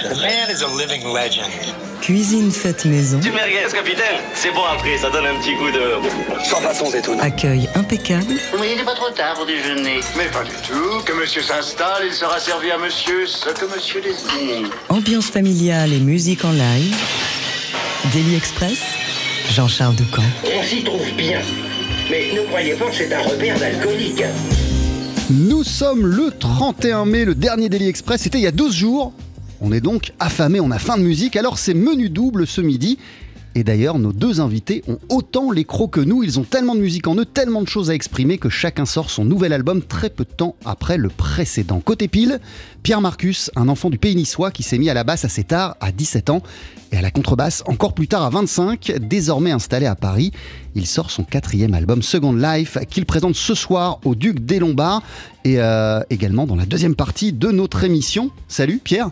The man is a living legend. Cuisine faite maison. Du merguez, capitaine C'est bon après, ça donne un petit goût de... Sans façon étonnante. Accueil impeccable. Voyez, il n'est pas trop tard pour déjeuner. Mais pas du tout. Que monsieur s'installe, il sera servi à monsieur ce que monsieur désire. Ambiance familiale et musique en live. Daily Express. Jean-Charles Ducamp. On s'y trouve bien. Mais ne croyez pas que c'est un repère d'alcoolique. Nous sommes le 31 mai, le dernier Daily Express, c'était il y a 12 jours. On est donc affamé, on a faim de musique, alors c'est menu double ce midi. Et d'ailleurs, nos deux invités ont autant les crocs que nous, ils ont tellement de musique en eux, tellement de choses à exprimer que chacun sort son nouvel album très peu de temps après le précédent. Côté pile, Pierre Marcus, un enfant du pays niçois qui s'est mis à la basse assez tard, à 17 ans, et à la contrebasse encore plus tard à 25, désormais installé à Paris. Il sort son quatrième album Second Life qu'il présente ce soir au Duc des Lombards et euh, également dans la deuxième partie de notre émission. Salut Pierre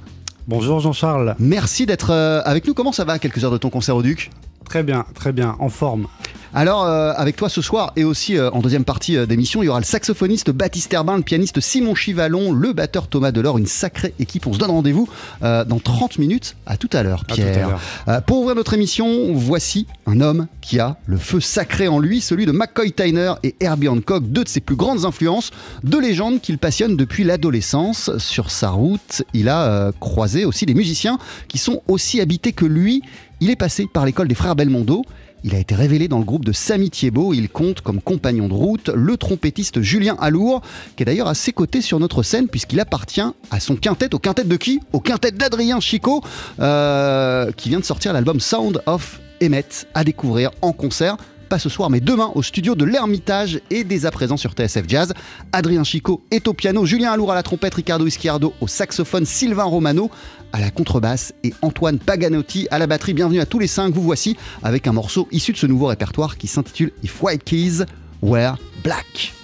Bonjour Jean-Charles. Merci d'être euh, avec nous. Comment ça va? Quelques heures de ton concert au Duc? Très bien, très bien, en forme. Alors, euh, avec toi ce soir et aussi euh, en deuxième partie euh, d'émission, il y aura le saxophoniste Baptiste Herbin, le pianiste Simon Chivalon, le batteur Thomas Delors, une sacrée équipe. On se donne rendez-vous dans 30 minutes. À tout à l'heure, À tout à Pierre. pour ouvrir notre émission, voici un homme qui a le feu sacré en lui, celui de McCoy Tyner et Herbie Hancock, deux de ses plus grandes influences, deux légendes qu'il passionne depuis l'adolescence. Sur sa route, il a croisé aussi des musiciens qui sont aussi habités que lui. Il est passé par l'école des frères Belmondo. Il a été révélé dans le groupe de Samy Thiebaud. Il compte comme compagnon de route le trompettiste Julien Alour, qui est d'ailleurs à ses côtés sur notre scène, puisqu'il appartient à son quintet. Au quintet de qui? Au quintet d'Adrien Chico, euh, qui vient de sortir l'album Sound of Emmett, à découvrir en concert. Pas ce soir, mais demain au studio de l'Ermitage et dès à présent sur TSF Jazz. Adrien Chico est au piano, Julien Alour à la trompette, Ricardo Ischiardo au saxophone, Sylvain Romano à la contrebasse et Antoine Paganotti à la batterie. Bienvenue à tous les cinq, vous voici avec un morceau issu de ce nouveau répertoire qui s'intitule If White Keys Were Black.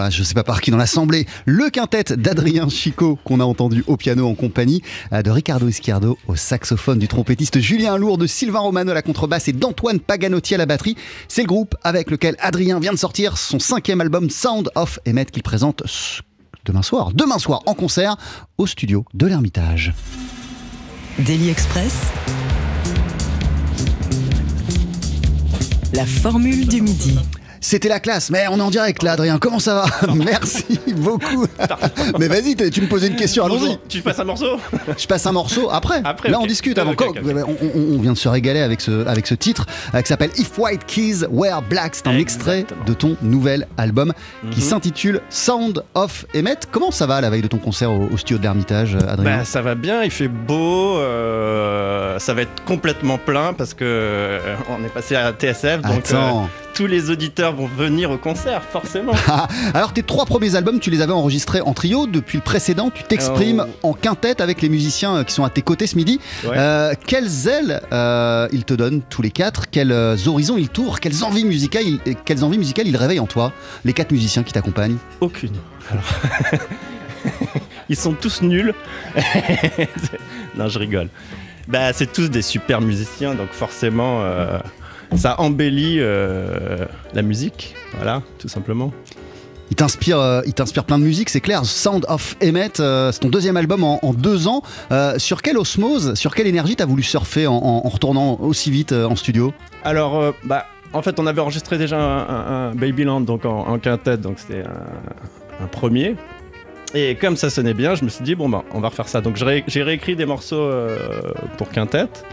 Là, je sais pas par qui dans l'assemblée, le quintet d'Adrien Chico qu'on a entendu au piano en compagnie euh, de Ricardo Izquierdo au saxophone, du trompettiste Julien Lourd, de Sylvain Romano à la contrebasse et d'Antoine Paganotti à la batterie. C'est le groupe avec lequel Adrien vient de sortir son cinquième album Sound of Emmet qu'il présente demain soir, demain soir en concert au studio de l'Ermitage. Daily Express. La formule du midi. C'était la classe, mais on est en direct là, Adrien. Comment ça va Merci beaucoup. mais vas-y, tu me posais une question, allons-y. Tu passes un morceau Je passe un morceau après. Après, là, on discute avant. Ok, ok. On, vient de se régaler avec ce, avec ce titre euh, qui s'appelle If White Keys Were Black. C'est un extrait de ton nouvel album qui Mhm. s'intitule Sound of Emmet. Comment ça va la veille de ton concert au, au studio de l'Ermitage, euh, Adrien Bah, ça va bien, il fait beau, euh, ça va être complètement plein parce que on est passé à TSF, donc euh, Attends. Tous les auditeurs vont venir au concert, forcément. Ah, Alors tes trois premiers albums, tu les avais enregistrés en trio. Depuis le précédent, tu t'exprimes en quintette avec les musiciens euh, qui sont à tes côtés ce midi. Ouais. Euh, quelles ailes euh, ils te donnent tous les quatre? Quels euh, horizons ils tournent? Quelles envies musicales ils, euh, quelles envies musicales ils réveillent en toi Les quatre musiciens qui t'accompagnent? Aucune. Alors, Ils sont tous nuls. non, je rigole. Bah, c'est tous des super musiciens, donc forcément, euh, ça embellit euh, la musique. Voilà, tout simplement. Ils t'inspirent, euh, ils t'inspirent plein de musique, c'est clair. Sound of Emmet, euh, c'est ton deuxième album en, en deux ans. Euh, sur quelle osmose, sur quelle énergie t'as voulu surfer en, en- en retournant aussi vite en studio? Alors, bah, en fait, on avait enregistré déjà un, un- un Babyland donc en, quintette, donc c'était un, un premier. Et comme ça sonnait bien, je me suis dit, bon, bah, on va refaire ça. Donc, j'ai ré- j'ai réécrit des morceaux pour quintette.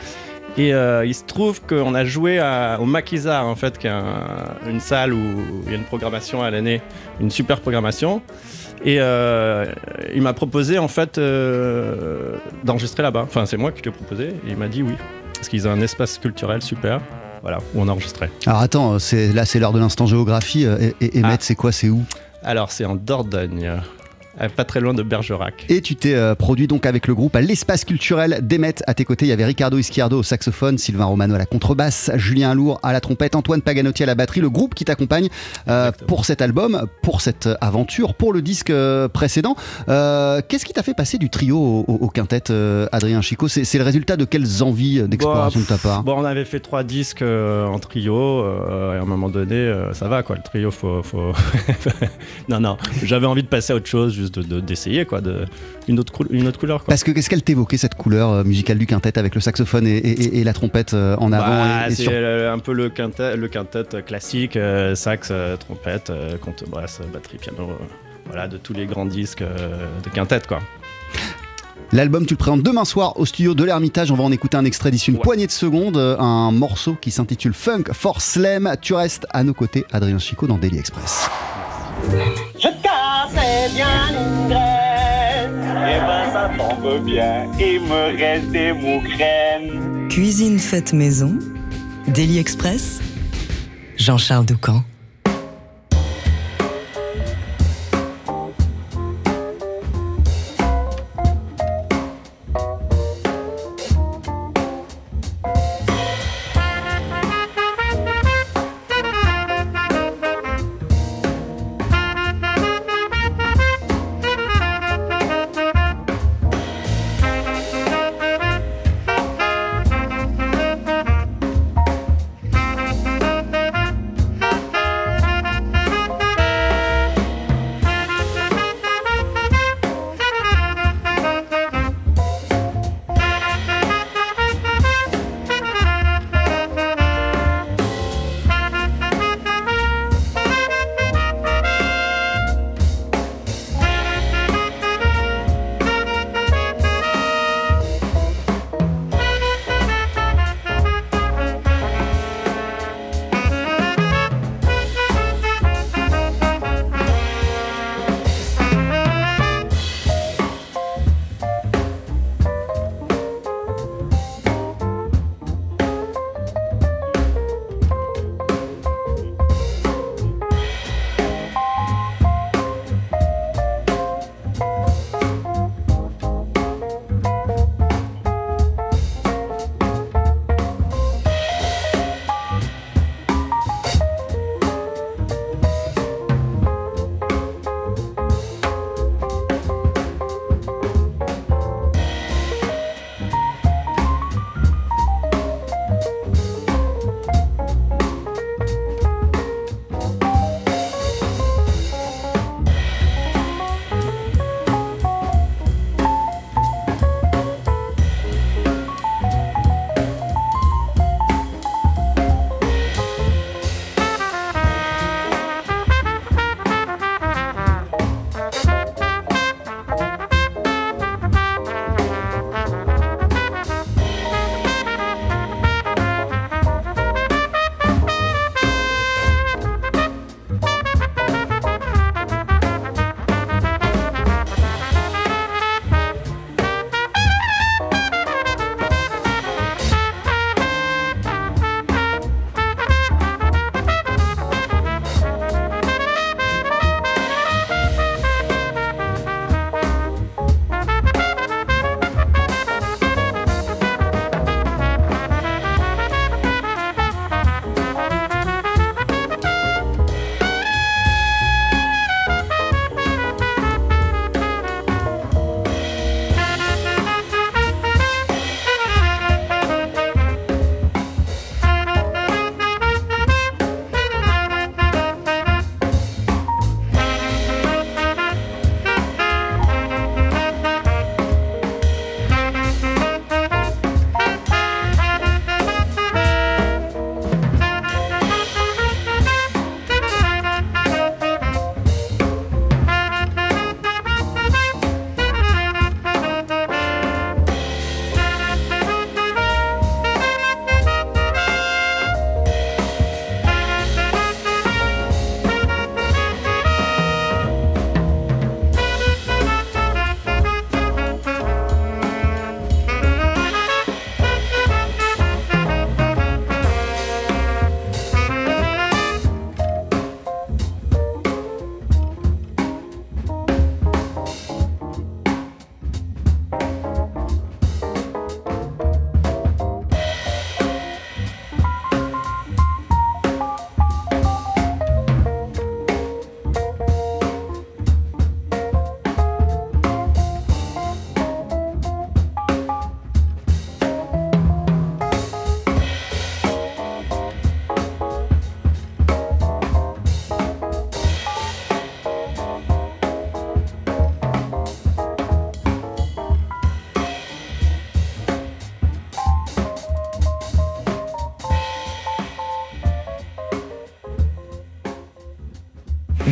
Et euh, il se trouve qu'on a joué à- au Maquisard, en fait, qui est un- une salle où il y a une programmation à l'année, une super programmation. Et euh, il m'a proposé, en fait, euh, d'enregistrer là-bas. Enfin, c'est moi qui lui ai proposé. Et il m'a dit oui. Parce qu'ils ont un espace culturel super. Voilà, où on a enregistré. Alors attends, là c'est l'heure de l'instant géographie. Et, et Ah. c'est quoi C'est où? Alors, c'est en Dordogne, pas très loin de Bergerac. Et tu t'es euh, produit donc avec le groupe à l'espace culturel d'Emmet. À tes côtés, il y avait Ricardo Izquierdo au saxophone, Sylvain Romano à la contrebasse, Julien Lourd à la trompette, Antoine Paganotti à la batterie. Le groupe qui t'accompagne euh, pour cet album, pour cette aventure, pour le disque euh, précédent. Euh, qu'est-ce qui t'a fait passer du trio au, au- quintet, euh, Adrien Chico? C'est, le résultat de quelles envies euh, d'exploration Bon, de ta part? Bon, on avait fait trois disques euh, en trio, euh, et à un moment donné, euh, ça va quoi, le trio, faut. faut... non, non, j'avais envie de passer à autre chose, juste de- de- d'essayer quoi, de... une, autre une autre couleur quoi. Parce que qu'est-ce qu'elle t'évoquait cette couleur euh, musicale du quintet avec le saxophone et, et- la trompette euh, en avant Bah, et- et c'est sur- un peu le quintet, le quintet classique, euh, sax, euh, trompette, euh, contrebasse, batterie, piano, euh, voilà, de tous les grands disques euh, de quintet quoi. L'album, tu le présentes demain soir au studio de l'Ermitage. On va en écouter un extrait d'ici une Ouais. poignée de secondes. Un morceau qui s'intitule Funk for Slam. Tu restes à nos côtés, Adrien Chico, dans Daily Express. Je bien tombe bien, il me reste des mougraines. Cuisine faite maison. Daily Express. Jean-Charles Doucan.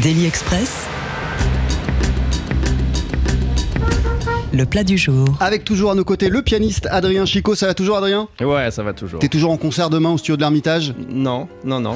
Daily Express. Le plat du jour. Avec toujours à nos côtés le pianiste Adrien Chico. Ça va toujours, Adrien? Ouais, ça va toujours. T'es toujours en concert demain au studio de l'Ermitage? Non, non, non.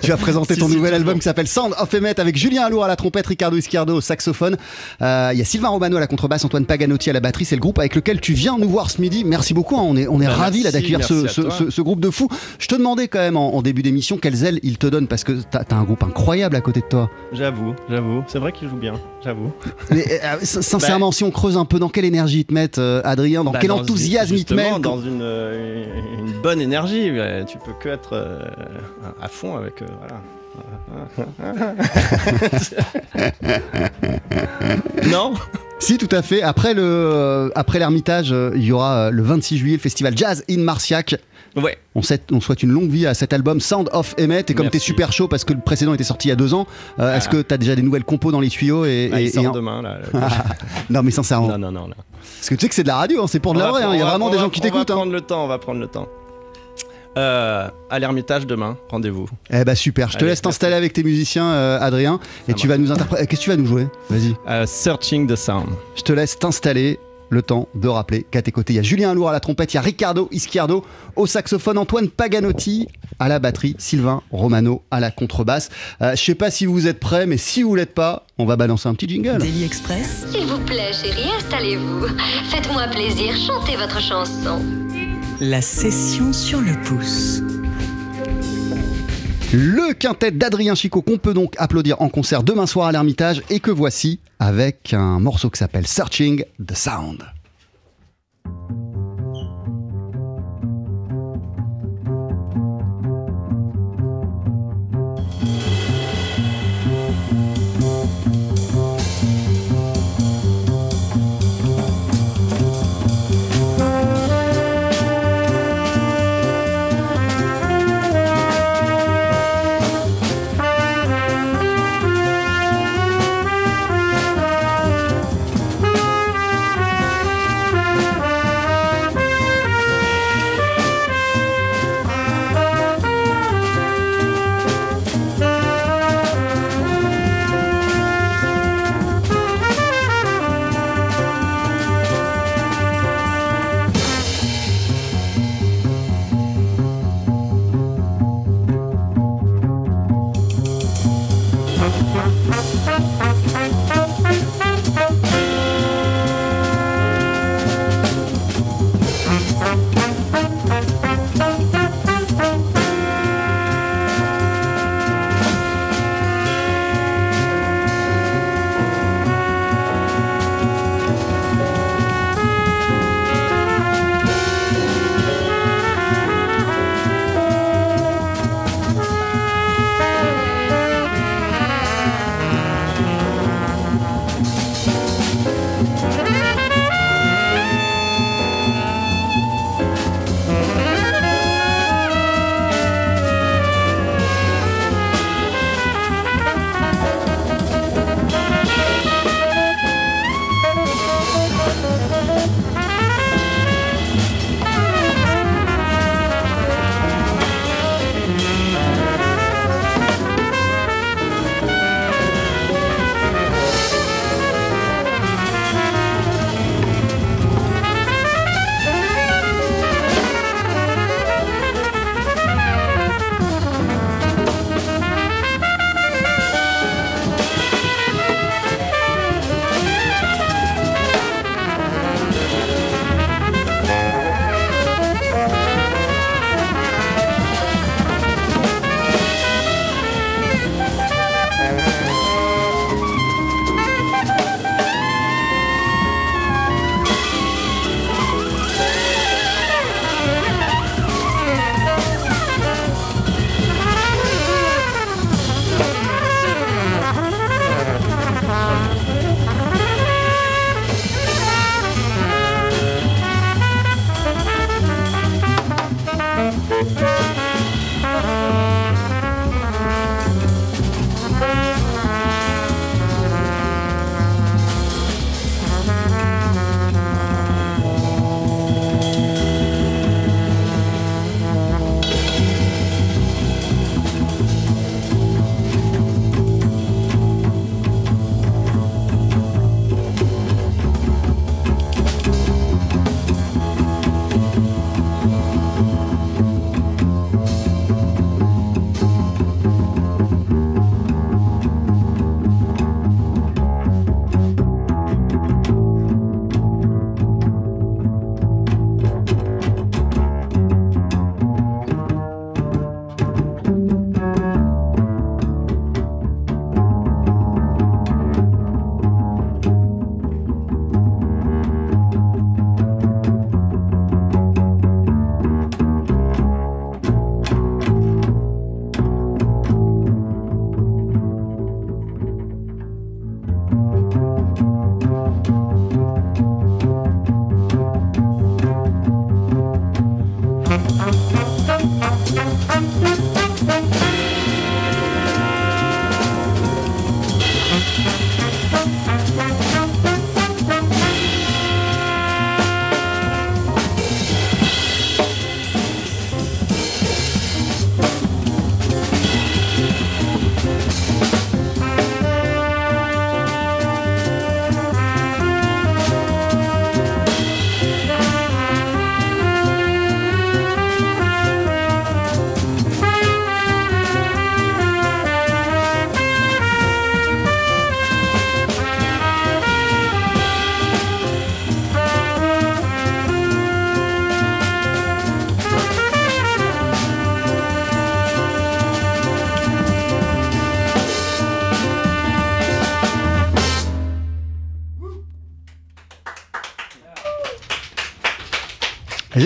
Tu vas présenter ton si, nouvel album qui s'appelle Sound of Emmet avec Julien Alour à la trompette, Ricardo Ischiardo au saxophone. Euh, Il y a Sylvain Romano à la contrebasse, Antoine Paganotti à la batterie. C'est le groupe avec lequel tu viens nous voir ce midi. Merci beaucoup. hein. On est, on est Bah, ravis d'accueillir ce, groupe de fous. Je te demandais quand même en, en début d'émission quelles ailes il te donne parce que t'as as un groupe incroyable à côté de toi. J'avoue, j'avoue. C'est vrai qu'il joue bien, j'avoue. Mais, euh, sin- sincèrement, si on creuse un peu, dans quelle énergie ils te mettent, euh, Adrien Dans Bah, quel dans- enthousiasme ils te mettent Dans une, euh, une bonne énergie. Tu peux que être euh, à fond avec. voilà. non Si, tout à fait. Après le, après l'Ermitage, il y aura le 26 juillet le festival Jazz in Marciac. Ouais. On, souhaite- on souhaite une longue vie à cet album Sound of Emmet. Et comme Merci. t'es super chaud parce que le précédent était sorti il y a deux ans, euh, est-ce que t'as déjà des nouvelles compos dans les tuyaux et, Ah, et- il sort et un- demain là. Non, mais sincèrement. non, non, non, non. Parce que tu sais que c'est de la radio, hein, c'est pour de On la vraie. hein. Il y a vraiment des va- gens qui t'écoutent. On va hein. prendre le temps, on va prendre le temps. Euh, à l'Ermitage demain, rendez-vous. Eh bah super. Je te Allez, laisse t'installer avec tes musiciens, euh, Adrien, et Ça tu vas nous interpréter. Qu'est-ce que tu vas nous jouer? Vas-y. Searching the Sound. Je te laisse t'installer. Le temps de rappeler qu'à tes côtés, il y a Julien Alour à la trompette, il y a Ricardo Ischiardo au saxophone, Antoine Paganotti à la batterie, Sylvain Romano à la contrebasse. Euh, je sais pas si vous êtes prêts, mais si vous l'êtes pas, on va balancer un petit jingle. Daily Express. S'il vous plaît, chérie, installez-vous. Faites-moi plaisir, chantez votre chanson. La session sur le pouce. Le quintet d'Adrien Chico qu'on peut donc applaudir en concert demain soir à l'Ermitage et que voici avec un morceau qui s'appelle Searching the Sound.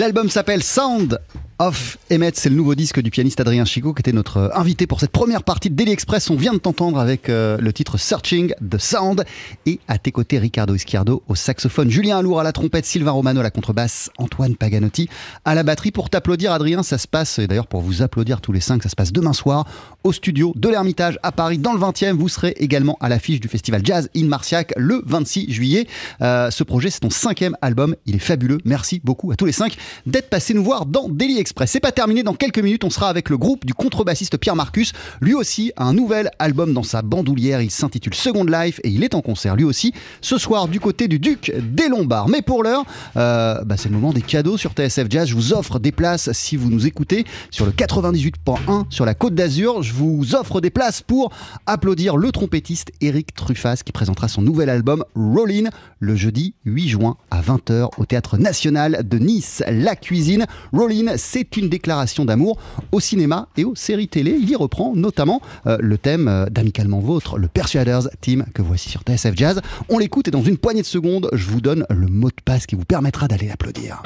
L'album s'appelle Sound of Emmett, c'est le nouveau disque du pianiste Adrien Chico qui était notre euh, invité pour cette première partie de Daily Express. On vient de t'entendre avec euh, le titre Searching the Sound et à tes côtés Ricardo Ischiardo au saxophone, Julien Alour à la trompette, Sylvain Romano à la contrebasse, Antoine Paganotti à la batterie. Pour t'applaudir Adrien, ça se passe, et d'ailleurs pour vous applaudir tous les cinq, ça se passe demain soir au studio de l'Ermitage à Paris dans le 20e. Vous serez également à l'affiche du festival Jazz in Marciac le 26 juillet. Euh, ce projet, c'est ton cinquième album, il est fabuleux. Merci beaucoup à tous les cinq d'être passés nous voir dans Daily Express. C'est pas terminé, dans quelques minutes, on sera avec le groupe du contrebassiste Pierre Marcus. Lui aussi un nouvel album dans sa bandoulière, il s'intitule Second Life et il est en concert lui aussi ce soir du côté du Duc des Lombards. Mais pour l'heure, euh, bah, c'est le moment des cadeaux sur TSF Jazz. Je vous offre des places si vous nous écoutez sur le 98.1 sur la Côte d'Azur. Je vous offre des places pour applaudir le trompettiste Eric Truffaz qui présentera son nouvel album Rollin le jeudi 8 juin à 20h au Théâtre National de Nice. La cuisine, Rollin, c'est une déclaration d'amour au cinéma et aux séries télé. Il y reprend notamment euh, le thème euh, d'Amicalement Vôtre, le Persuaders Team que voici sur TSF Jazz. On l'écoute et dans une poignée de secondes, je vous donne le mot de passe qui vous permettra d'aller l'applaudir.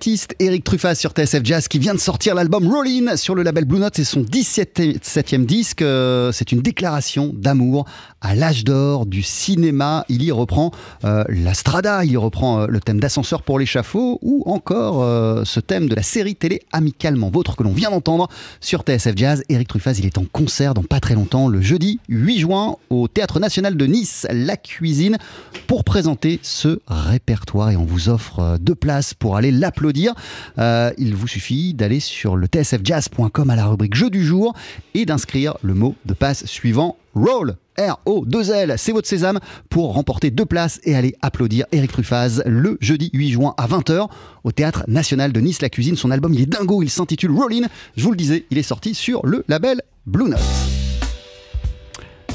Trompettiste Eric Truffaz sur TSF Jazz qui vient de sortir l'album Rollin sur le label Blue Note. C'est son 17e disque. Euh, C'est une déclaration d'amour à l'âge d'or du cinéma. Il y reprend euh, la strada, il y reprend euh, le thème d'ascenseur pour l'échafaud ou encore euh, ce thème de la série télé Amicalement Vôtre que l'on vient d'entendre sur TSF Jazz. Eric Truffaz, il est en concert dans pas très longtemps, le jeudi 8 juin au Théâtre National de Nice, La Cuisine, pour présenter ce répertoire. Et on vous offre deux places pour aller l'applaudir. Euh, il vous suffit d'aller sur le tsfjazz.com à la rubrique jeu du jour et d'inscrire le mot de passe suivant Roll. R-O-2-L, c'est votre sésame pour remporter deux places et aller applaudir Eric Truffaz le jeudi 8 juin à 20h au Théâtre National de Nice La Cuisine. Son album il est dingo, il s'intitule Rollin. Je vous le disais, il est sorti sur le label Blue Note.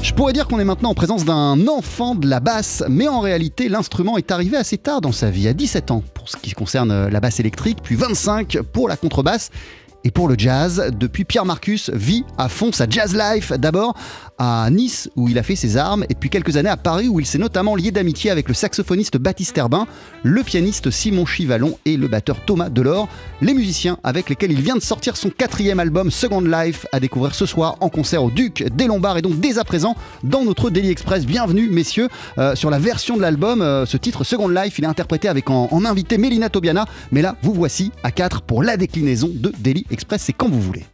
Je pourrais dire qu'on est maintenant en présence d'un enfant de la basse, mais en réalité, l'instrument est arrivé assez tard dans sa vie, à 17 ans pour ce qui concerne la basse électrique, puis 25 pour la contrebasse. Et pour le jazz, depuis Pierre Marcus vit à fond sa jazz life. D'abord à Nice où il a fait ses armes et depuis quelques années à Paris où il s'est notamment lié d'amitié avec le saxophoniste Baptiste Herbin, le pianiste Simon Chivalon et le batteur Thomas Delors, les musiciens avec lesquels il vient de sortir son quatrième album Second Life à découvrir ce soir en concert au Duc des Lombards et donc dès à présent dans notre Daily Express. Bienvenue messieurs euh, sur la version de l'album, euh, ce titre Second Life, il est interprété avec en, invité Mélina Tobiana, mais là vous voici à 4 pour la déclinaison de Daily Express, c'est quand vous voulez.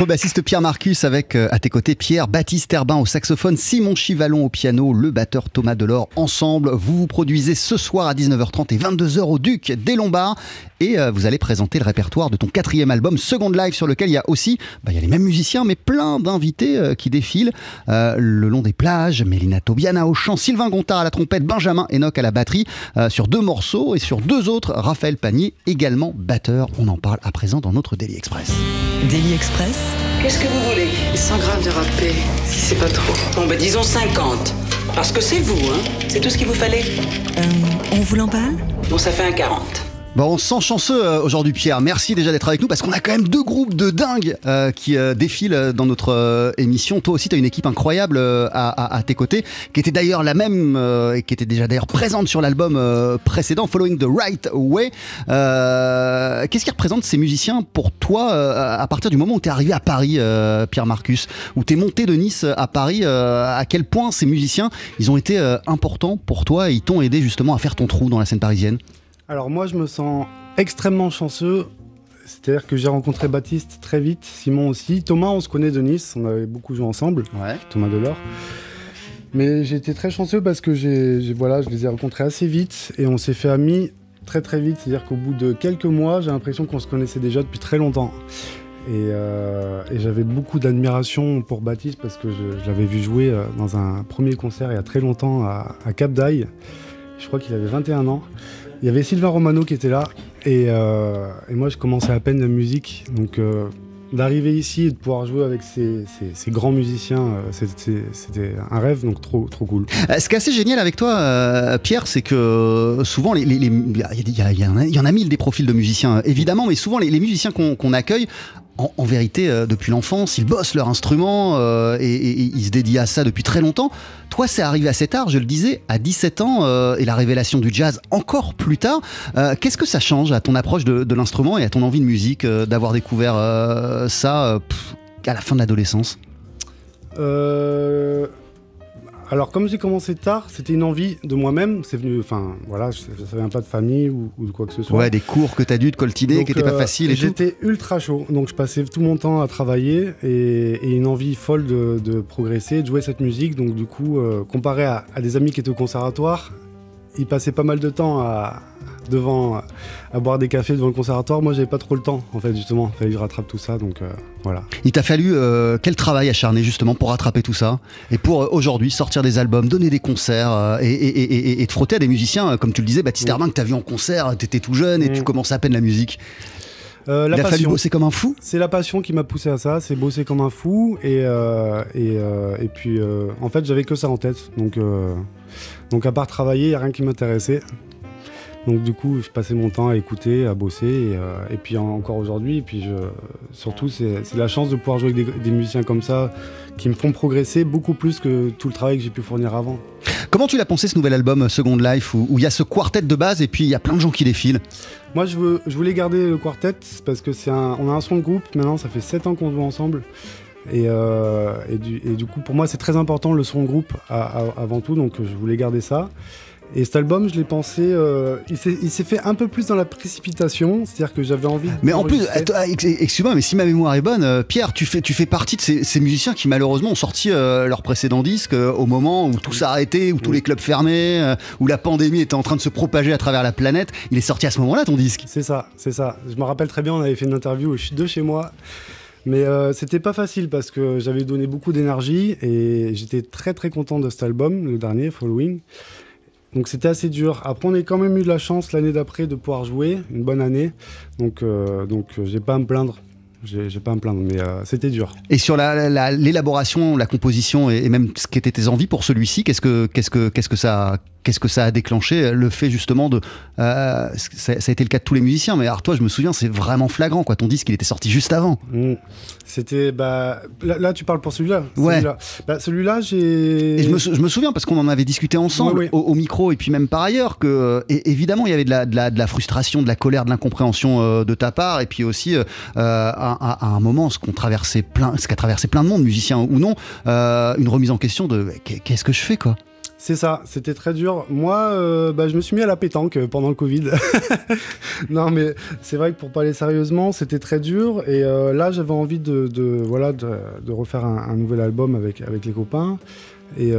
Contrebassiste Pierre Marcus avec euh, à tes côtés Pierre Baptiste Herbin au saxophone, Simon Chivalon au piano, le batteur Thomas Delors. Ensemble, vous vous produisez ce soir à 19h30 et 22h au Duc des Lombards. Et euh, vous allez présenter le répertoire de ton quatrième album Second Life sur lequel il y a aussi bah, il y a les mêmes musiciens mais plein d'invités euh, qui défilent le long des plages. Mélina Tobiana au chant Sylvain Gontard à la trompette Benjamin Enoch à la batterie sur deux morceaux et sur deux autres. Raphaël Panier également batteur. On en parle à présent dans notre Daily Express. Daily Express, Qu'est-ce que vous voulez? 100 grammes de râpé, si c'est pas trop. Bon, ben disons 50. Parce que c'est vous, hein C'est tout ce qu'il vous fallait euh, on vous l'emballe? Bon, ça fait un 40. Bon, on se chanceux euh, aujourd'hui, Pierre. Merci déjà d'être avec nous parce qu'on a quand même deux groupes de dingues euh, qui euh, défilent dans notre euh, émission. Toi aussi, tu as une équipe incroyable à, à- à tes côtés, qui était d'ailleurs la même et qui était déjà d'ailleurs présente sur l'album précédent, Following the Right Way. Qu'est-ce qui représente ces musiciens pour toi à partir du moment où tu es arrivé à Paris, Pierre Marcus, où tu es monté de Nice à Paris À quel point ces musiciens, ils ont été importants pour toi et ils t'ont aidé justement à faire ton trou dans la scène parisienne? Alors moi, je me sens extrêmement chanceux. C'est-à-dire que j'ai rencontré Baptiste très vite, Simon aussi. Thomas, on se connaît de Nice, on avait beaucoup joué ensemble, Ouais. Thomas Delors. Mais j'ai été très chanceux parce que j'ai, voilà, je les ai rencontrés assez vite et on s'est fait amis très très vite. C'est-à-dire qu'au bout de quelques mois, j'ai l'impression qu'on se connaissait déjà depuis très longtemps. Et, euh, et j'avais beaucoup d'admiration pour Baptiste parce que je, je l'avais vu jouer euh, dans un premier concert il y a très longtemps à, à Cap d'Aille. Je crois qu'il avait 21 ans. Il y avait Sylvain Romano qui était là. Et, euh, et moi, je commençais à peine la musique. Donc, euh, d'arriver ici et de pouvoir jouer avec ces, ces- grands musiciens, euh, c'était un rêve, donc trop, trop cool. Ce qui est assez génial avec toi, Pierre, c'est que souvent, il y, en a- mille des profils de musiciens, évidemment, mais souvent, les, musiciens qu'on accueille, en, vérité, euh, depuis l'enfance, ils bossent leur instrument euh, et, ils se dédient à ça depuis très longtemps. Toi, c'est arrivé assez tard, je le disais, à 17 ans, euh, et la révélation du jazz encore plus tard. Qu'est-ce que ça change à ton approche de, l'instrument et à ton envie de musique d'avoir découvert ça à la fin de l'adolescence? Euh, alors, comme j'ai commencé tard, c'était une envie de moi-même. C'est venu, enfin, voilà, je, ça vient pas de famille ou, ou de quoi que ce soit. Ouais, des cours que t'as dû de coltiner, Donc, qui n'étaient pas euh, faciles et. J'étais ultra chaud, donc je passais tout mon temps à travailler et, et une envie folle de, de progresser, de jouer cette musique. Donc du coup, euh, comparé à, à des amis qui étaient au conservatoire, ils passaient pas mal de temps à, devant, à boire des cafés devant le conservatoire. Moi, j'avais pas trop le temps, en fait, justement. Il fallait que je rattrape tout ça, donc euh, voilà. Il t'a fallu euh, quel travail acharné justement pour rattraper tout ça et pour euh, aujourd'hui sortir des albums, donner des concerts euh, et, et- et- et- et te frotter à des musiciens euh, comme tu le disais, Baptiste Mm. Herbin que t'as vu en concert, t'étais tout jeune et tu commençais à peine la musique. Euh, la Il a fallu bosser comme un fou? C'est la passion qui m'a poussé à ça, c'est bosser comme un fou et, euh, et, euh, et puis euh, en fait j'avais que ça en tête donc, euh, donc à part travailler, il n'y a rien qui m'intéressait. Donc du coup je passais mon temps à écouter, à bosser et, euh, et puis en- encore aujourd'hui et puis je, surtout c'est la chance de pouvoir jouer avec des, des musiciens comme ça qui me font progresser beaucoup plus que tout le travail que j'ai pu fournir avant. Comment tu l'as pensé ce nouvel album Second Life où il y a ce quartet de base et puis il y a plein de gens qui défilent? Moi, je, veux, je voulais garder le quartet parce que c'est on a un son de groupe. Maintenant, ça fait 7 ans qu'on joue ensemble. Et, euh, et, du, et du coup, pour moi, c'est très important le son de groupe à- à- avant tout. Donc, je voulais garder ça. Et cet album, je l'ai pensé. euh, il s'est fait un peu plus dans la précipitation. C'est-à-dire que j'avais envie. Mais en plus, attends, ex- excuse-moi, mais si ma mémoire est bonne, euh, Pierre, tu fais, tu fais partie de ces, ces musiciens qui malheureusement ont sorti euh, leur précédent disque euh, au moment où tout s'est arrêté, où tous les clubs fermaient, euh, où la pandémie était en train de se propager à travers la planète. Il est sorti à ce moment-là ton disque. C'est ça, c'est ça. Je me rappelle très bien, on avait fait une interview de chez moi. Mais euh, c'était pas facile parce que j'avais donné beaucoup d'énergie et j'étais très très content de cet album, le dernier, Following. Donc c'était assez dur. Après, on a quand même eu de la chance l'année d'après de pouvoir jouer, une bonne année. Donc, euh, donc euh, j'ai pas à me plaindre. J'ai pas à me plaindre, mais euh, c'était dur. Et sur la- la- l'élaboration, la, composition et, et même ce qu'étaient tes envies pour celui-ci, qu'est-ce que, qu'est-ce que, qu'est-ce que ça, qu'est-ce que ça a déclenché Le fait justement de, euh, ça, ça a été le cas de tous les musiciens, mais alors toi, je me souviens, c'est vraiment flagrant quoi. Ton disque, il était sorti juste avant. Mm. C'était bah là, là, tu parles pour celui-là. Ouais. Celui-là, Bah, j'ai. Et je me, je me souviens parce qu'on en avait discuté ensemble Ouais, ouais. Au, au micro et puis même par ailleurs que euh, et- évidemment il y avait de la, de, la, de la frustration, de la colère, de l'incompréhension euh, de ta part et puis aussi euh, à, à- à un moment ce qu'on traversait plein, ce qu'a traversé plein de monde, musiciens ou non, euh, une remise en question de qu'est- qu'est-ce que je fais quoi? C'est ça, c'était très dur. Moi, euh, bah, je me suis mis à la pétanque euh, pendant le Covid. non, mais c'est vrai que pour parler sérieusement, c'était très dur. Et euh, là, j'avais envie de, voilà, de, refaire un, nouvel album avec, avec les copains. Et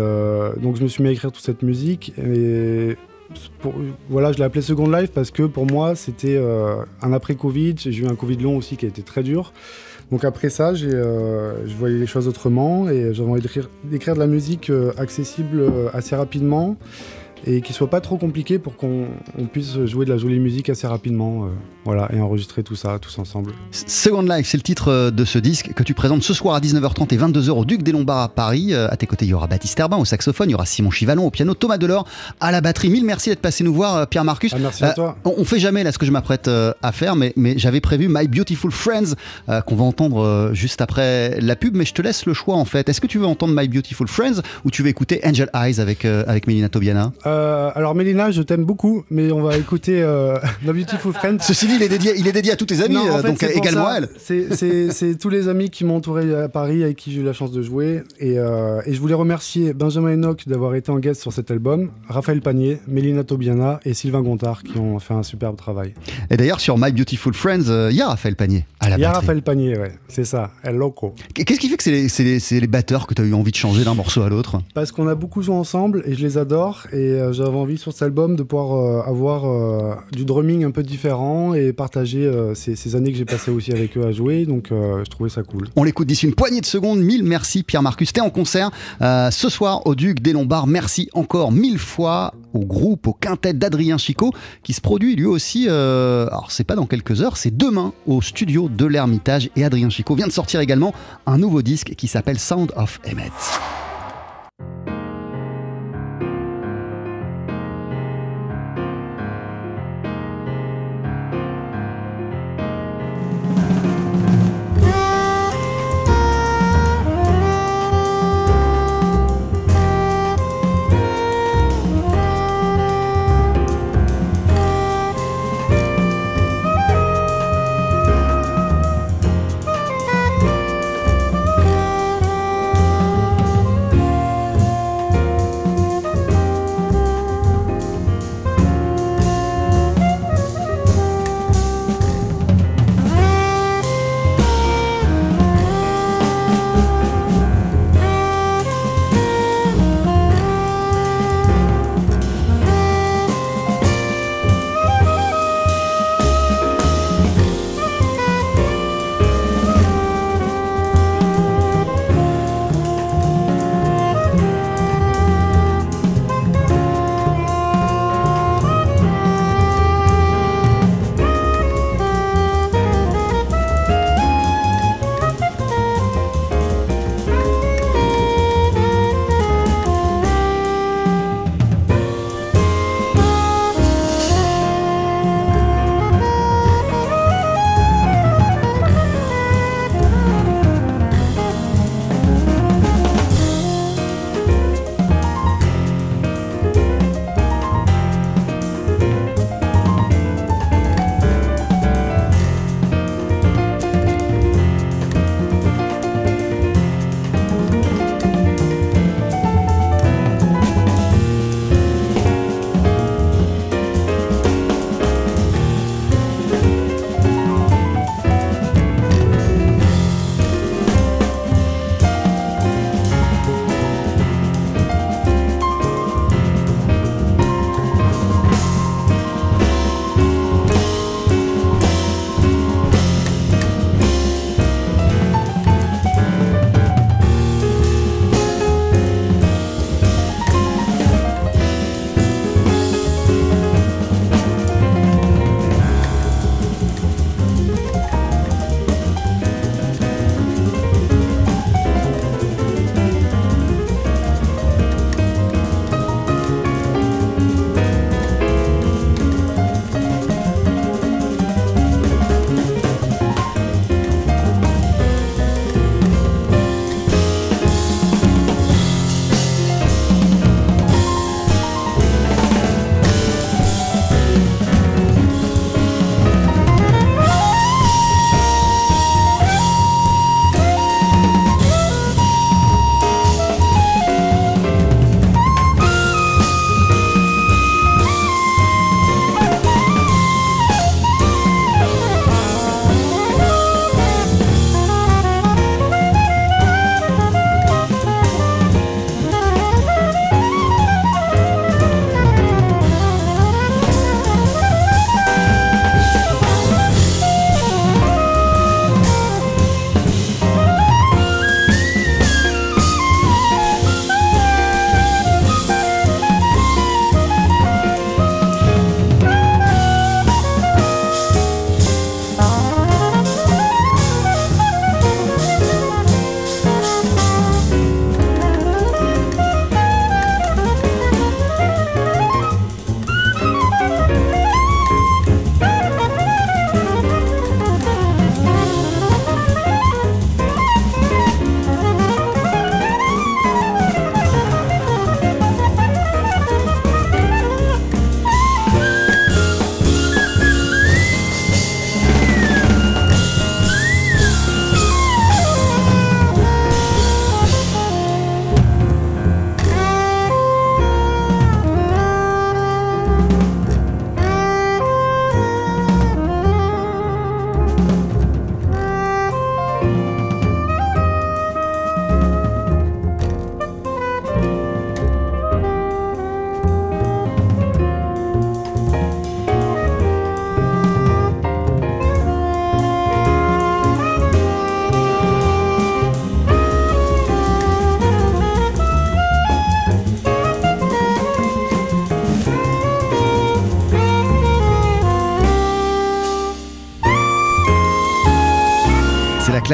donc, je me suis mis à écrire toute cette musique. Et voilà, je l'ai appelé Second Life parce que pour moi, c'était un après-Covid. J'ai eu un Covid long aussi qui a été très dur. Donc après ça, euh, je voyais les choses autrement et j'avais envie d'écrire, d'écrire de la musique euh, accessible euh, assez rapidement et qui soit pas trop compliqué pour qu'on on puisse jouer de la jolie musique assez rapidement, euh, voilà, et enregistrer tout ça tous ensemble. Second Life, c'est le titre euh, de ce disque que tu présentes ce soir à 19h30 et 22h au Duc des Lombards à Paris. Euh, À tes côtés, il y aura Baptiste Herbin au saxophone, il y aura Simon Chivalon au piano, Thomas Delors à la batterie. Mille merci d'être passé nous voir, Pierre Marcus. Ah, merci à toi. On, on fait jamais là ce que je m'apprête euh, à faire, mais, mais j'avais prévu My Beautiful Friends qu'on va entendre juste après la pub, mais je te laisse le choix en fait. Est-ce que tu veux entendre My Beautiful Friends ou tu veux écouter Angel Eyes avec, avec Melina Tobiana? Euh, alors Mélina, je t'aime beaucoup, mais on va écouter euh, No Beautiful Friends. Ceci dit, il est dédié, il est dédié à tous tes amis, Non, en euh, fait, donc également ça. à elle. C'est- tous les amis qui m'ont entouré à Paris, avec qui j'ai eu la chance de jouer. Et, euh, et je voulais remercier Benjamin Enoch d'avoir été en guest sur cet album, Raphaël Panier, Mélina Tobiana et Sylvain Gontard qui ont fait un superbe travail. Et d'ailleurs, sur My Beautiful Friends, il y a Raphaël Panier à la Il y a. Raphaël Panier, ouais, c'est ça, El Loco. Qu'est-ce qui fait que c'est les, batteurs que tu as eu envie de changer d'un morceau à l'autre? Parce qu'on a beaucoup joué ensemble et je les adore. Et euh, j'avais envie sur cet album de pouvoir euh, avoir euh, du drumming un peu différent et partager ces, années que j'ai passées aussi avec eux à jouer. Donc je trouvais ça cool. On l'écoute d'ici une poignée de secondes. Mille merci Pierre Marcus. T'es en concert ce soir au Duc des Lombards. Merci encore mille fois au groupe, au quintet d'Adrien Chicot qui se produit lui aussi. alors c'est pas dans quelques heures, c'est demain au studio de l'Ermitage. Et Adrien Chicot vient de sortir également un nouveau disque qui s'appelle Sound of Emmett.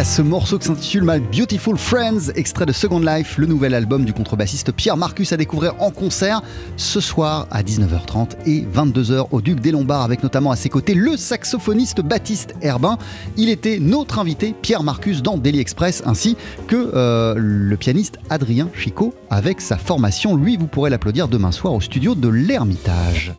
Ce morceau qui s'intitule My Beautiful Friends, extrait de Second Life, le nouvel album du contrebassiste Pierre Marcus à découvrir en concert ce soir à 19h30 et 22h au Duc des Lombards, avec notamment à ses côtés le saxophoniste Baptiste Herbin. Il était notre invité Pierre Marcus dans Daily Express, ainsi que euh, le pianiste Adrien Chicot avec sa formation. Lui, vous pourrez l'applaudir demain soir au studio de l'Ermitage.